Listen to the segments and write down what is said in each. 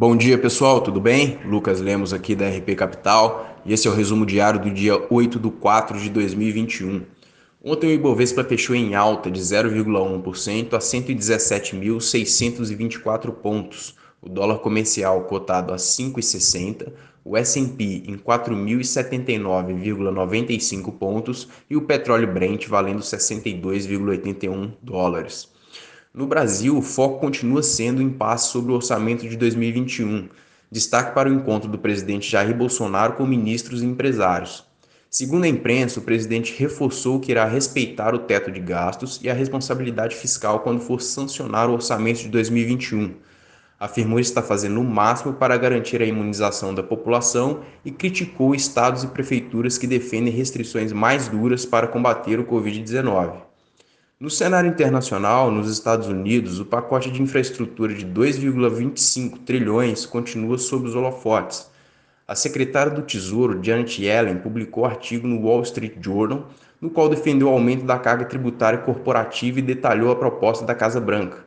Bom dia pessoal, tudo bem? Lucas Lemos aqui da RP Capital e esse é o resumo diário do dia 8 de 4 de 2021. Ontem o Ibovespa fechou em alta de 0,1% a 117.624 pontos, o dólar comercial cotado a 5,60, o S&P em 4.079,95 pontos e o petróleo Brent valendo 62,81 dólares. No Brasil, o foco continua sendo o impasse sobre o orçamento de 2021. Destaque para o encontro do presidente Jair Bolsonaro com ministros e empresários. Segundo a imprensa, o presidente reforçou que irá respeitar o teto de gastos e a responsabilidade fiscal quando for sancionar o orçamento de 2021. Afirmou estar fazendo o máximo para garantir a imunização da população e criticou estados e prefeituras que defendem restrições mais duras para combater o Covid-19. No cenário internacional, nos Estados Unidos, o pacote de infraestrutura de 2,25 trilhões continua sob os holofotes. A secretária do Tesouro, Janet Yellen, publicou artigo no Wall Street Journal, no qual defendeu o aumento da carga tributária corporativa e detalhou a proposta da Casa Branca.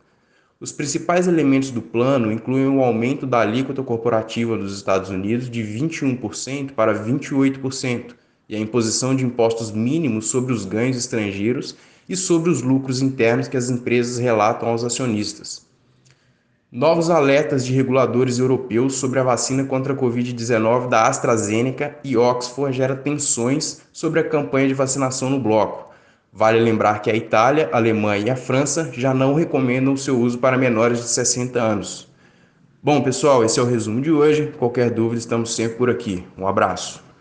Os principais elementos do plano incluem o aumento da alíquota corporativa dos Estados Unidos de 21% para 28% e a imposição de impostos mínimos sobre os ganhos estrangeiros e sobre os lucros internos que as empresas relatam aos acionistas. Novos alertas de reguladores europeus sobre a vacina contra a Covid-19 da AstraZeneca e Oxford gera tensões sobre a campanha de vacinação no bloco. Vale lembrar que a Itália, a Alemanha e a França já não recomendam o seu uso para menores de 60 anos. Bom, pessoal, esse é o resumo de hoje. Qualquer dúvida, estamos sempre por aqui. Um abraço.